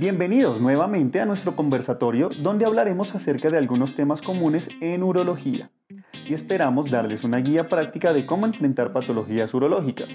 Bienvenidos nuevamente a nuestro conversatorio donde hablaremos acerca de algunos temas comunes en urología y esperamos darles una guía práctica de cómo enfrentar patologías urológicas.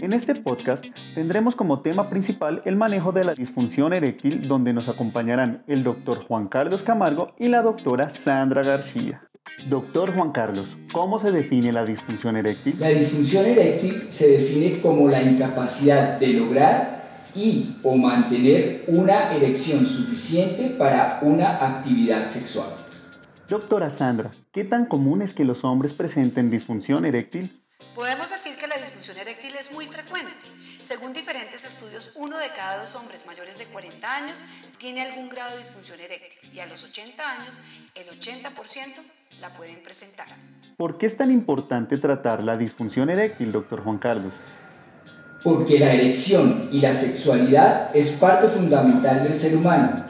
En este podcast tendremos como tema principal el manejo de la disfunción eréctil donde nos acompañarán el doctor Juan Carlos Camargo y la doctora Sandra García. Doctor Juan Carlos, ¿cómo se define la disfunción eréctil? La disfunción eréctil se define como la incapacidad de lograr y o mantener una erección suficiente para una actividad sexual. Doctora Sandra, ¿qué tan común es que los hombres presenten disfunción eréctil? Podemos decir que la disfunción eréctil es muy frecuente. Según diferentes estudios, uno de cada dos hombres mayores de 40 años tiene algún grado de disfunción eréctil y a los 80 años el 80% la pueden presentar. ¿Por qué es tan importante tratar la disfunción eréctil, doctor Juan Carlos? Porque la erección y la sexualidad es parte fundamental del ser humano.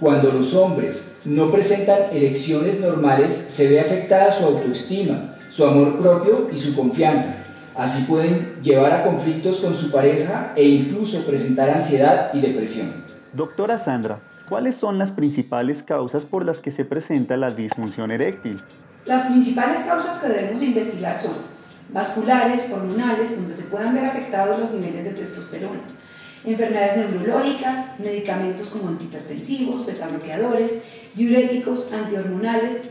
Cuando los hombres no presentan erecciones normales, se ve afectada su autoestima, su amor propio y su confianza. Así pueden llevar a conflictos con su pareja e incluso presentar ansiedad y depresión. Doctora Sandra, ¿cuáles son las principales causas por las que se presenta la disfunción eréctil? Las principales causas que debemos investigar son vasculares, hormonales, donde se puedan ver afectados los niveles de testosterona, enfermedades neurológicas, medicamentos como antihipertensivos, betabloqueadores, diuréticos, antihormonales,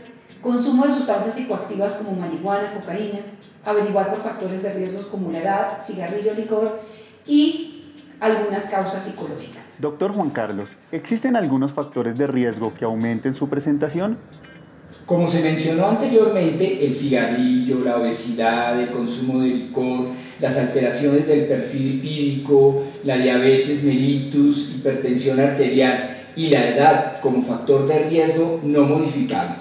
consumo de sustancias psicoactivas como marihuana, cocaína, averiguar por factores de riesgos como la edad, cigarrillo, licor y algunas causas psicológicas. Doctor Juan Carlos, ¿existen algunos factores de riesgo que aumenten su presentación? Como se mencionó anteriormente, el cigarrillo, la obesidad, el consumo de licor, las alteraciones del perfil lipídico, la diabetes mellitus, hipertensión arterial y la edad como factor de riesgo no modificable.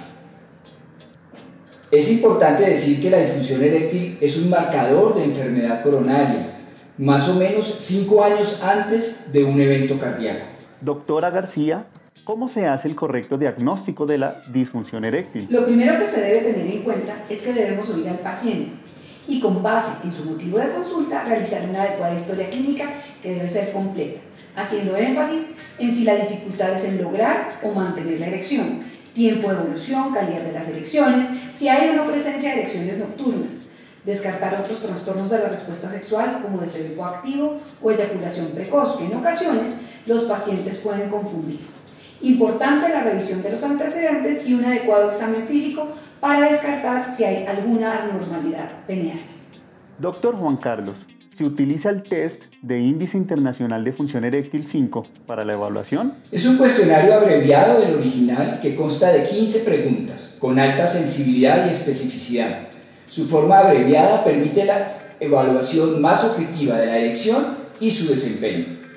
Es importante decir que la disfunción eréctil es un marcador de enfermedad coronaria, más o menos 5 años antes de un evento cardíaco. Doctora García, ¿Cómo se hace el correcto diagnóstico de la disfunción eréctil? Lo primero que se debe tener en cuenta es que debemos oír al paciente y con base en su motivo de consulta realizar una adecuada historia clínica que debe ser completa, haciendo énfasis en si la dificultad es en lograr o mantener la erección, tiempo de evolución, calidad de las erecciones, si hay o no presencia de erecciones nocturnas, descartar otros trastornos de la respuesta sexual como deseo hipoactivo o eyaculación precoz, que en ocasiones los pacientes pueden confundir. Importante la revisión de los antecedentes y un adecuado examen físico para descartar si hay alguna anormalidad peneal. Doctor Juan Carlos, ¿se utiliza el test de Índice Internacional de Función Eréctil 5 para la evaluación? Es un cuestionario abreviado del original que consta de 15 preguntas, con alta sensibilidad y especificidad. Su forma abreviada permite la evaluación más objetiva de la erección y su desempeño.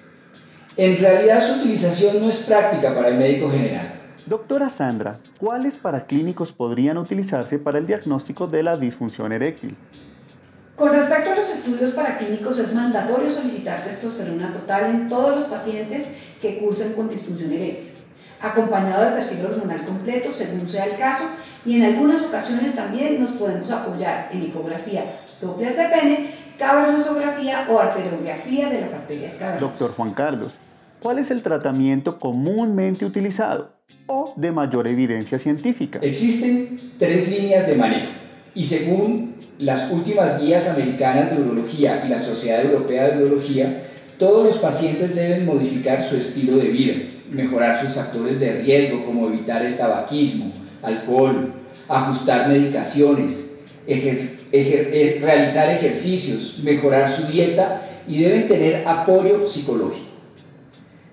En realidad su utilización no es práctica para el médico general. Doctora Sandra, ¿cuáles paraclínicos podrían utilizarse para el diagnóstico de la disfunción eréctil? Con respecto a los estudios paraclínicos, es mandatorio solicitar testosterona total en todos los pacientes que cursen con disfunción eréctil, acompañado de perfil hormonal completo según sea el caso, y en algunas ocasiones también nos podemos apoyar en ecografía Doppler de pene, cavernosografía o arteriografía de las arterias cavernosas. Doctor Juan Carlos, ¿cuál es el tratamiento comúnmente utilizado o de mayor evidencia científica? Existen tres líneas de manejo y según las últimas guías americanas de urología y la Sociedad Europea de Urología, todos los pacientes deben modificar su estilo de vida, mejorar sus factores de riesgo como evitar el tabaquismo, alcohol, ajustar medicaciones, eh, realizar ejercicios, mejorar su dieta y deben tener apoyo psicológico.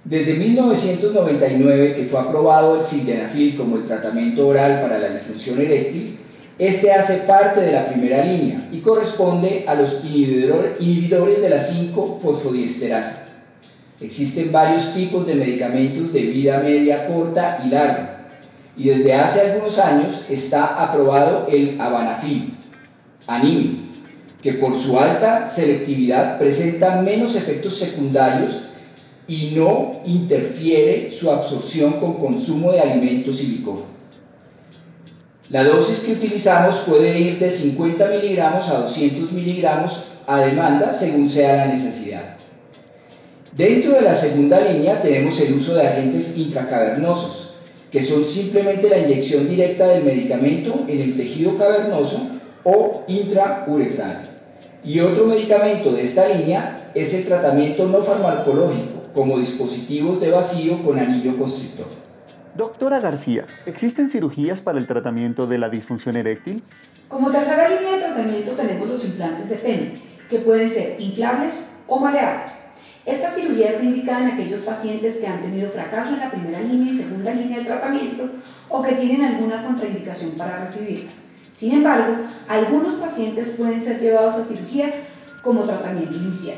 Desde 1999, que fue aprobado el sildenafil como el tratamiento oral para la disfunción eréctil, este hace parte de la primera línea y corresponde a los inhibidores de la 5-fosfodiesterasa. Existen varios tipos de medicamentos de vida media, corta y larga, y desde hace algunos años está aprobado el Avanafil, Animi, que por su alta selectividad presenta menos efectos secundarios y no interfiere su absorción con consumo de alimentos y licor. La dosis que utilizamos puede ir de 50 miligramos a 200 miligramos a demanda según sea la necesidad. Dentro de la segunda línea tenemos el uso de agentes intracavernosos, que son simplemente la inyección directa del medicamento en el tejido cavernoso o intrauretral. Y otro medicamento de esta línea es el tratamiento no farmacológico, como dispositivos de vacío con anillo constrictor. Doctora García, ¿existen cirugías para el tratamiento de la disfunción eréctil? Como tercera línea de tratamiento tenemos los implantes de pene, que pueden ser inflables o maleables. Esta cirugía está indicada en aquellos pacientes que han tenido fracaso en la primera línea y segunda línea de tratamiento o que tienen alguna contraindicación para recibirlas. Sin embargo, algunos pacientes pueden ser llevados a cirugía como tratamiento inicial.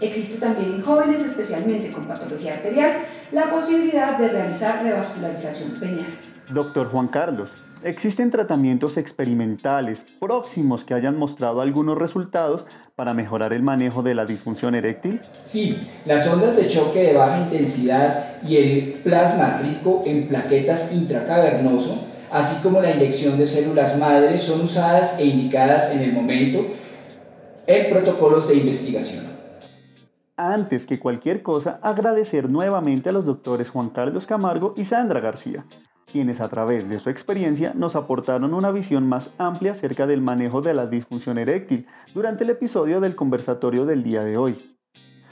Existe también en jóvenes, especialmente con patología arterial, la posibilidad de realizar revascularización peneal. Doctor Juan Carlos, ¿existen tratamientos experimentales próximos que hayan mostrado algunos resultados para mejorar el manejo de la disfunción eréctil? Sí, las ondas de choque de baja intensidad y el plasma rico en plaquetas intracavernoso, así como la inyección de células madres, son usadas e indicadas en el momento en protocolos de investigación antes que cualquier cosa, agradecer nuevamente a los doctores Juan Carlos Camargo y Sandra García, quienes a través de su experiencia nos aportaron una visión más amplia acerca del manejo de la disfunción eréctil durante el episodio del conversatorio del día de hoy.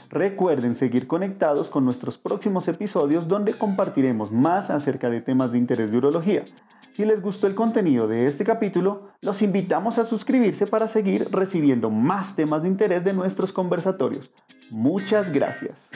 Recuerden seguir conectados con nuestros próximos episodios donde compartiremos más acerca de temas de interés de urología. Si les gustó el contenido de este capítulo, los invitamos a suscribirse para seguir recibiendo más temas de interés de nuestros conversatorios. Muchas gracias.